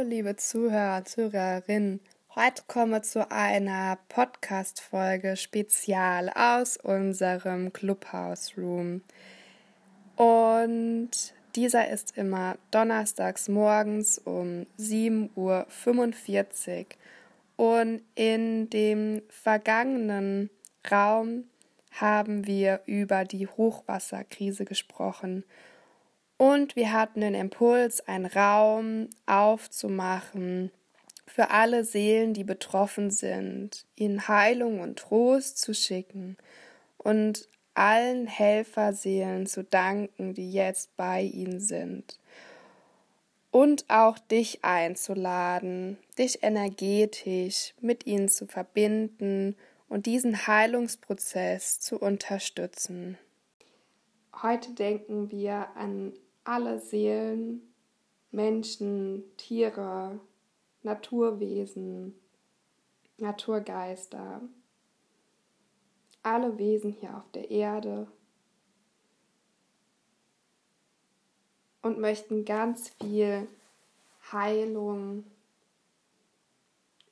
Hallo liebe Zuhörer, Zuhörerinnen. Heute kommen wir zu einer Podcast-Folge spezial aus unserem Clubhouse Room. Und dieser ist immer donnerstags morgens um 7.45 Uhr. Und in dem vergangenen Raum haben wir über die Hochwasserkrise gesprochen und wir hatten den Impuls, einen Raum aufzumachen für alle Seelen, die betroffen sind, ihnen Heilung und Trost zu schicken und allen Helferseelen zu danken, die jetzt bei ihnen sind. Und auch dich einzuladen, dich energetisch mit ihnen zu verbinden und diesen Heilungsprozess zu unterstützen. Heute denken wir an alle Seelen, Menschen, Tiere, Naturwesen, Naturgeister, alle Wesen hier auf der Erde und möchten ganz viel Heilung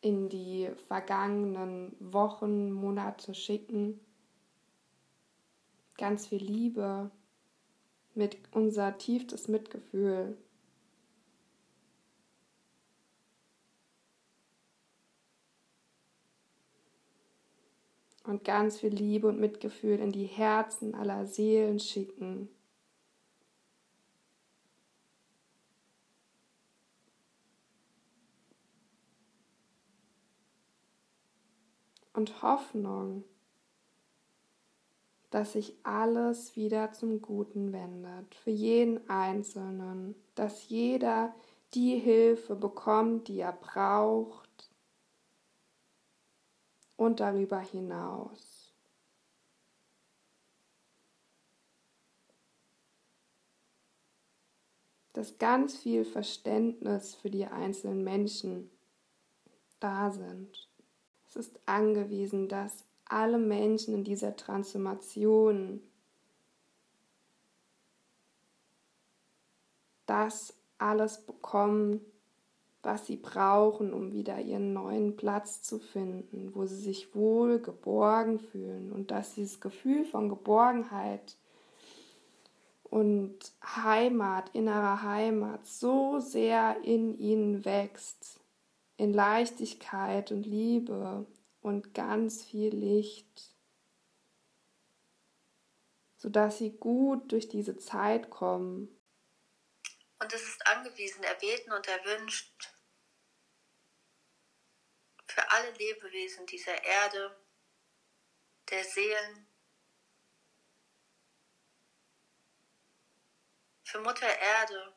in die vergangenen Wochen, Monate schicken, ganz viel Liebe, mit unser tiefstes Mitgefühl. Und ganz viel Liebe und Mitgefühl in die Herzen aller Seelen schicken. Und Hoffnung dass sich alles wieder zum Guten wendet, für jeden Einzelnen, dass jeder die Hilfe bekommt, die er braucht und darüber hinaus. Dass ganz viel Verständnis für die einzelnen Menschen da sind. Es ist angewiesen, dass alle Menschen in dieser Transformation das alles bekommen, was sie brauchen, um wieder ihren neuen Platz zu finden, wo sie sich wohl geborgen fühlen und dass dieses Gefühl von Geborgenheit und Heimat, innerer Heimat so sehr in ihnen wächst, in Leichtigkeit und Liebe und ganz viel Licht, sodass sie gut durch diese Zeit kommen. Und es ist angewiesen, erbeten und erwünscht für alle Lebewesen dieser Erde, der Seelen, für Mutter Erde,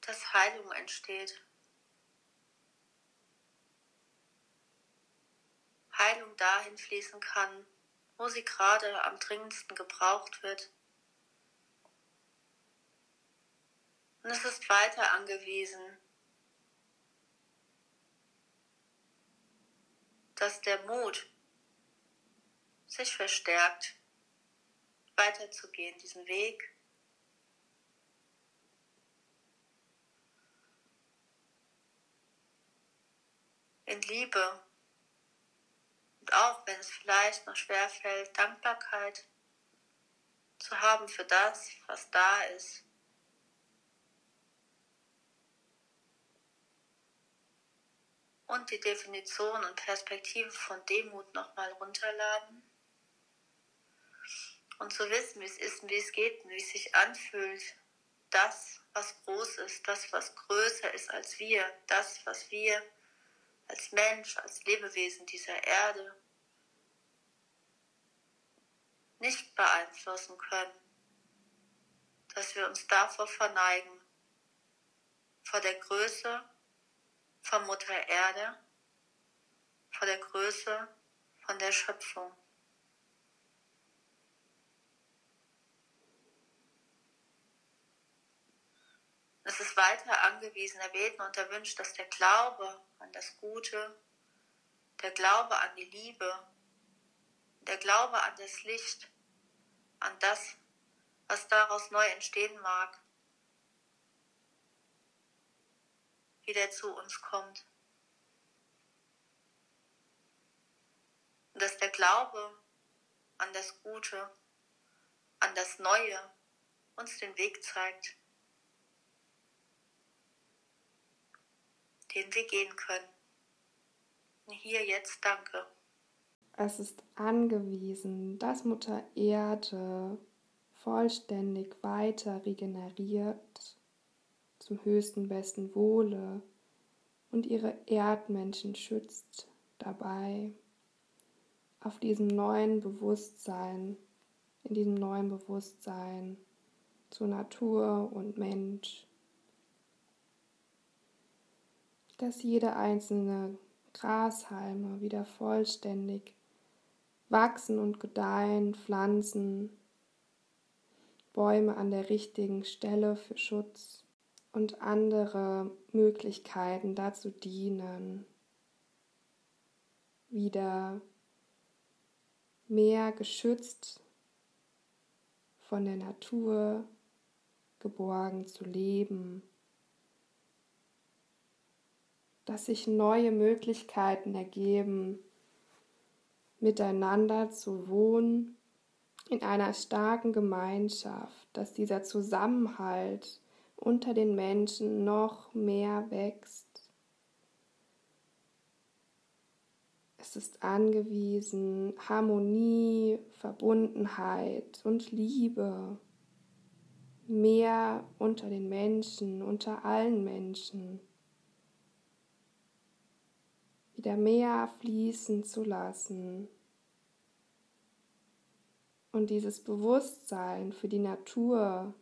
dass Heilung entsteht. Heilung dahin fließen kann, wo sie gerade am dringendsten gebraucht wird. Und es ist weiter angewiesen, dass der Mut sich verstärkt, weiterzugehen, diesen Weg. In Liebe auch wenn es vielleicht noch schwer fällt, Dankbarkeit zu haben für das, was da ist. Und die Definition und Perspektive von Demut nochmal runterladen. Und zu wissen, wie es ist und wie es geht und wie es sich anfühlt. Das, was groß ist, das, was größer ist als wir, das, was wir als Mensch, als Lebewesen dieser Erde nicht beeinflussen können, dass wir uns davor verneigen, vor der Größe von Mutter Erde, vor der Größe von der Schöpfung. Es ist weiter angewiesen, erbeten und erwünscht, dass der Glaube an das Gute, der Glaube an die Liebe, der Glaube an das Licht, an das, was daraus neu entstehen mag, wieder zu uns kommt. Und dass der Glaube an das Gute, an das Neue uns den Weg zeigt. Den wir gehen können. Hier jetzt danke. Es ist angewiesen, dass Mutter Erde vollständig weiter regeneriert zum höchsten besten Wohle und ihre Erdmenschen schützt dabei auf diesem neuen Bewusstsein, in diesem neuen Bewusstsein zur Natur und Mensch dass jede einzelne Grashalme wieder vollständig wachsen und gedeihen, Pflanzen, Bäume an der richtigen Stelle für Schutz und andere Möglichkeiten dazu dienen, wieder mehr geschützt von der Natur geborgen zu leben dass sich neue Möglichkeiten ergeben, miteinander zu wohnen in einer starken Gemeinschaft, dass dieser Zusammenhalt unter den Menschen noch mehr wächst. Es ist angewiesen, Harmonie, Verbundenheit und Liebe mehr unter den Menschen, unter allen Menschen wieder mehr fließen zu lassen. Und dieses Bewusstsein für die Natur,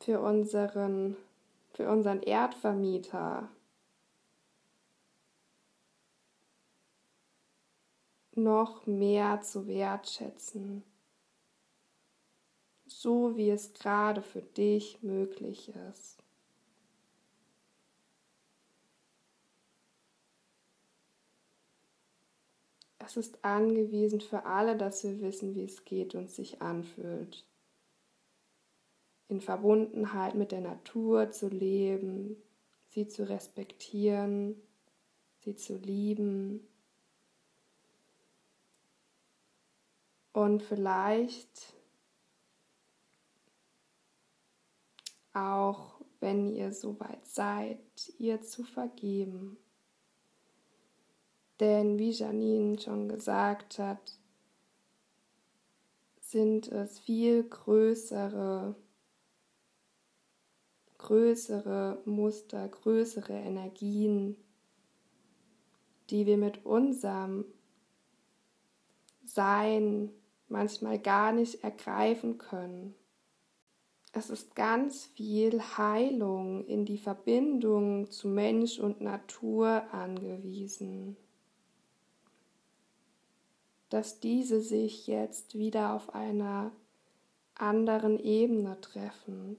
für unseren, für unseren Erdvermieter, noch mehr zu wertschätzen, so wie es gerade für dich möglich ist. Es ist angewiesen für alle, dass wir wissen, wie es geht und sich anfühlt. In Verbundenheit mit der Natur zu leben, sie zu respektieren, sie zu lieben. Und vielleicht auch, wenn ihr soweit seid, ihr zu vergeben. Denn wie Janine schon gesagt hat, sind es viel größere, größere Muster, größere Energien, die wir mit unserem Sein manchmal gar nicht ergreifen können. Es ist ganz viel Heilung in die Verbindung zu Mensch und Natur angewiesen dass diese sich jetzt wieder auf einer anderen Ebene treffen.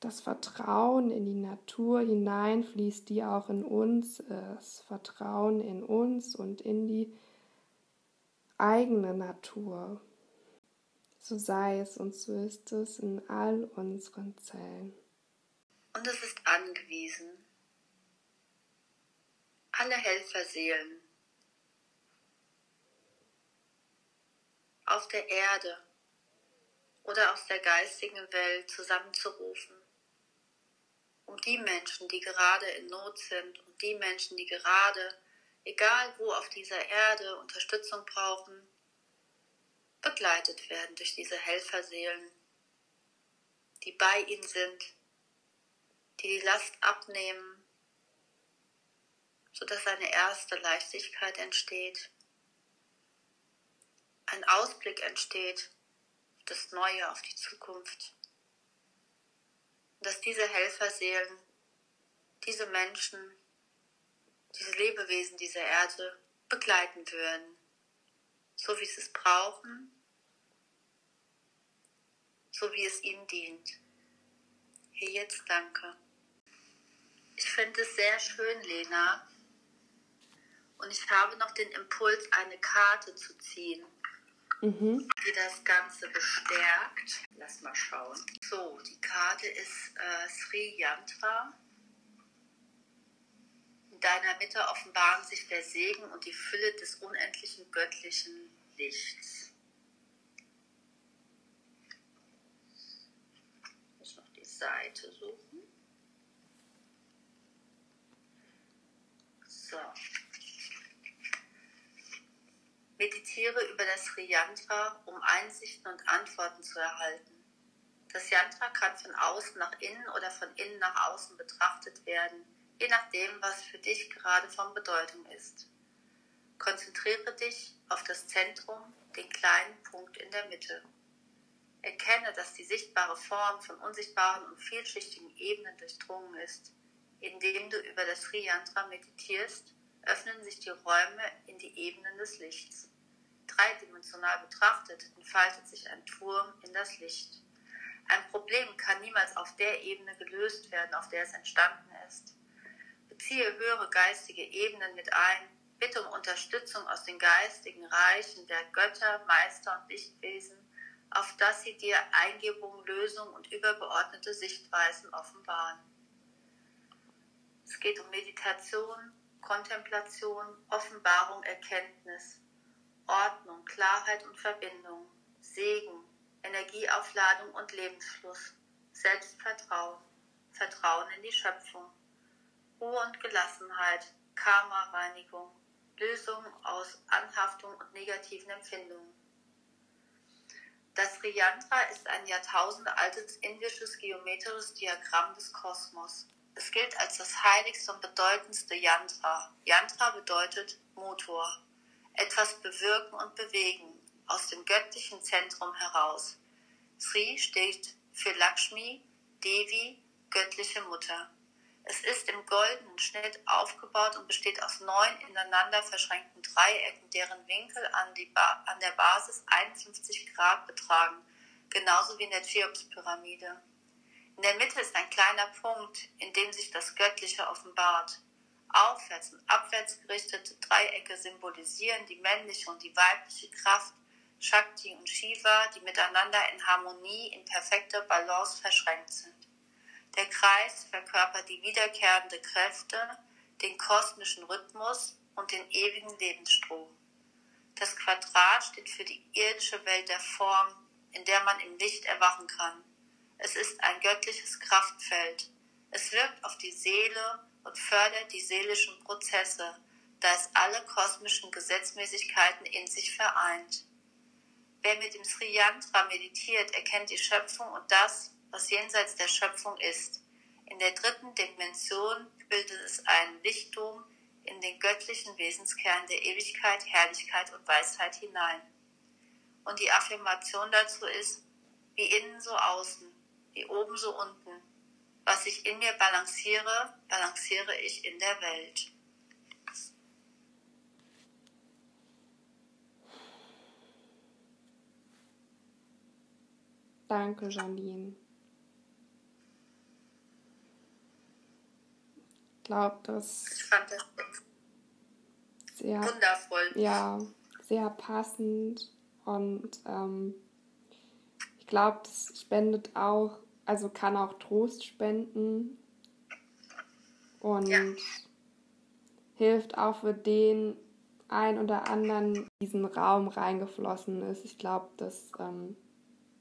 Das Vertrauen in die Natur hineinfließt, die auch in uns ist. Vertrauen in uns und in die eigene Natur. So sei es und so ist es in all unseren Zellen. Und es ist angewiesen, alle Helferseelen auf der Erde oder aus der geistigen Welt zusammenzurufen, um die Menschen, die gerade in Not sind und die Menschen, die gerade, egal wo auf dieser Erde, Unterstützung brauchen, begleitet werden durch diese Helferseelen, die bei ihnen sind, die die Last abnehmen sodass eine erste Leichtigkeit entsteht, ein Ausblick entsteht auf das Neue, auf die Zukunft. dass diese Helferseelen, diese Menschen, diese Lebewesen dieser Erde begleiten würden, so wie sie es brauchen, so wie es ihnen dient. Hier jetzt danke. Ich finde es sehr schön, Lena. Und ich habe noch den Impuls, eine Karte zu ziehen mhm. die das Ganze bestärkt. Lass mal schauen. So, die Karte ist äh, Sri Yantra. In deiner Mitte offenbaren sich der Segen und die Fülle des unendlichen göttlichen Lichts. Ich muss noch die Seite suchen. So. Meditiere über das Sri Yantra, um Einsichten und Antworten zu erhalten. Das Yantra kann von außen nach innen oder von innen nach außen betrachtet werden, je nachdem, was für dich gerade von Bedeutung ist. Konzentriere dich auf das Zentrum, den kleinen Punkt in der Mitte. Erkenne, dass die sichtbare Form von unsichtbaren und vielschichtigen Ebenen durchdrungen ist. Indem du über das Sri Yantra meditierst, öffnen sich die Räume in die Ebenen des Lichts. Dreidimensional betrachtet entfaltet sich ein Turm in das Licht. Ein Problem kann niemals auf der Ebene gelöst werden, auf der es entstanden ist. Beziehe höhere geistige Ebenen mit ein, bitte um Unterstützung aus den geistigen Reichen der Götter, Meister und Lichtwesen, auf dass sie dir Eingebungen, Lösungen und übergeordnete Sichtweisen offenbaren. Es geht um Meditation, Kontemplation, Offenbarung, Erkenntnis, Ordnung, Klarheit und Verbindung, Segen, Energieaufladung und Lebensfluss, Selbstvertrauen, Vertrauen in die Schöpfung, Ruhe und Gelassenheit, Karma-Reinigung, Lösung aus Anhaftung und negativen Empfindungen. Das Sri Yantra ist ein jahrtausendealtes indisches geometrisches Diagramm des Kosmos. Es gilt als das heiligste und bedeutendste Yantra. Yantra bedeutet Motor etwas bewirken und bewegen, aus dem göttlichen Zentrum heraus. Sri steht für Lakshmi, Devi, göttliche Mutter. Es ist im goldenen Schnitt aufgebaut und besteht aus neun ineinander verschränkten Dreiecken, deren Winkel an, an der Basis 51 Grad betragen, genauso wie in der Cheops-Pyramide. In der Mitte ist ein kleiner Punkt, in dem sich das Göttliche offenbart. Aufwärts und abwärts gerichtete Dreiecke symbolisieren die männliche und die weibliche Kraft, Shakti und Shiva, die miteinander in Harmonie, in perfekter Balance verschränkt sind. Der Kreis verkörpert die wiederkehrende Kräfte, den kosmischen Rhythmus und den ewigen Lebensstrom. Das Quadrat steht für die irdische Welt der Form, in der man im Licht erwachen kann. Es ist ein göttliches Kraftfeld. Es wirkt auf die Seele und fördert die seelischen Prozesse, da es alle kosmischen Gesetzmäßigkeiten in sich vereint. Wer mit dem Sri Yantra meditiert, erkennt die Schöpfung und das, was jenseits der Schöpfung ist. In der dritten Dimension bildet es einen Lichtdom in den göttlichen Wesenskern der Ewigkeit, Herrlichkeit und Weisheit hinein. Und die Affirmation dazu ist, wie innen so außen, wie oben so unten, was ich in mir balanciere, balanciere ich in der Welt. Danke, Janine. Ich glaube, das. Ich fand das sehr wundervoll. Ja, sehr passend und ähm, ich glaube, das spendet auch also kann auch Trost spenden und ja. hilft auch für den ein oder anderen, in diesen Raum reingeflossen ist. Ich glaube, das ähm,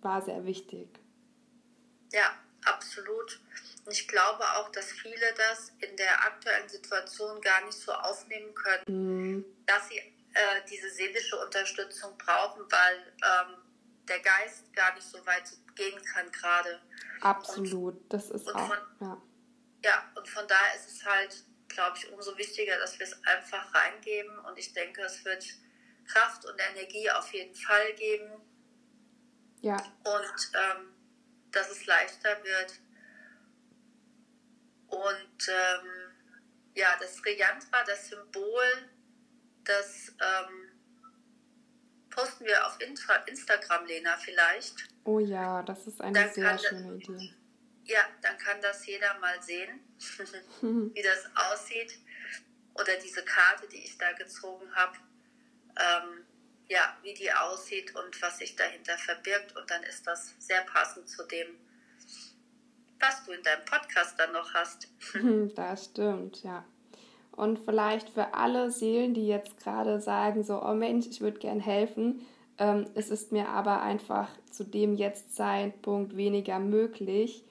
war sehr wichtig. Ja, absolut. Und ich glaube auch, dass viele das in der aktuellen Situation gar nicht so aufnehmen können, mhm. dass sie äh, diese seelische Unterstützung brauchen, weil ähm, der Geist gar nicht so weit gehen kann gerade. Absolut, und, das ist auch. Von, ja. ja, und von daher ist es halt glaube ich, umso wichtiger, dass wir es einfach reingeben. Und ich denke, es wird Kraft und Energie auf jeden Fall geben. Ja. Und ähm, dass es leichter wird. Und ähm, ja, das Reyantra, das Symbol, das ähm, posten wir auf Intra Instagram, Lena, vielleicht. Oh ja, das ist eine dann sehr schöne das, Idee. Ja, dann kann das jeder mal sehen, wie das aussieht. Oder diese Karte, die ich da gezogen habe. Ähm, ja, wie die aussieht und was sich dahinter verbirgt. Und dann ist das sehr passend zu dem, was du in deinem Podcast dann noch hast. Das stimmt, ja. Und vielleicht für alle Seelen, die jetzt gerade sagen, so, oh Mensch, ich würde gern helfen, ähm, es ist mir aber einfach zu dem Jetzt-Zeitpunkt weniger möglich,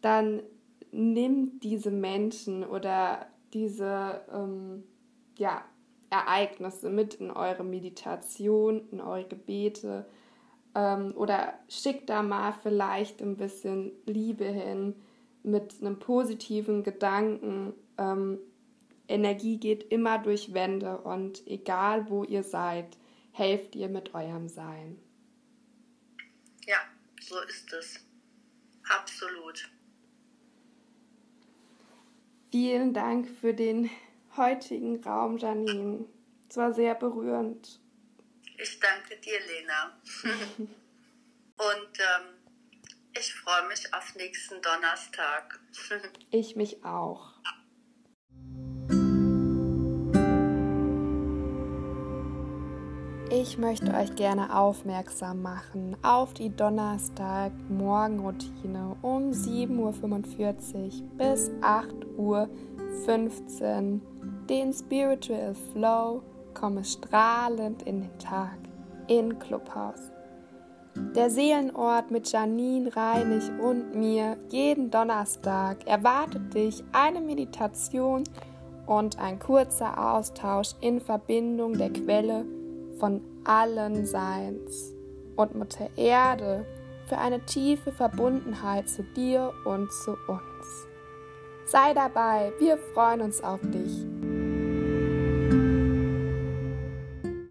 dann nimm diese Menschen oder diese ähm, ja, Ereignisse mit in eure Meditation, in eure Gebete ähm, oder schickt da mal vielleicht ein bisschen Liebe hin mit einem positiven Gedanken. Ähm, Energie geht immer durch Wände und egal wo ihr seid, helft ihr mit eurem Sein. Ja, so ist es. Absolut. Vielen Dank für den heutigen Raum, Janine. Es war sehr berührend. Ich danke dir, Lena. Und ähm, ich freue mich auf nächsten Donnerstag. ich mich auch. Ich möchte euch gerne aufmerksam machen auf die Donnerstag-Morgenroutine um 7.45 Uhr bis 8.15 Uhr den Spiritual Flow komme strahlend in den Tag in Clubhouse. Der Seelenort mit Janine Reinig und mir jeden Donnerstag erwartet dich eine Meditation und ein kurzer Austausch in Verbindung der Quelle von allen Seins und Mutter Erde für eine tiefe Verbundenheit zu dir und zu uns. Sei dabei, wir freuen uns auf dich.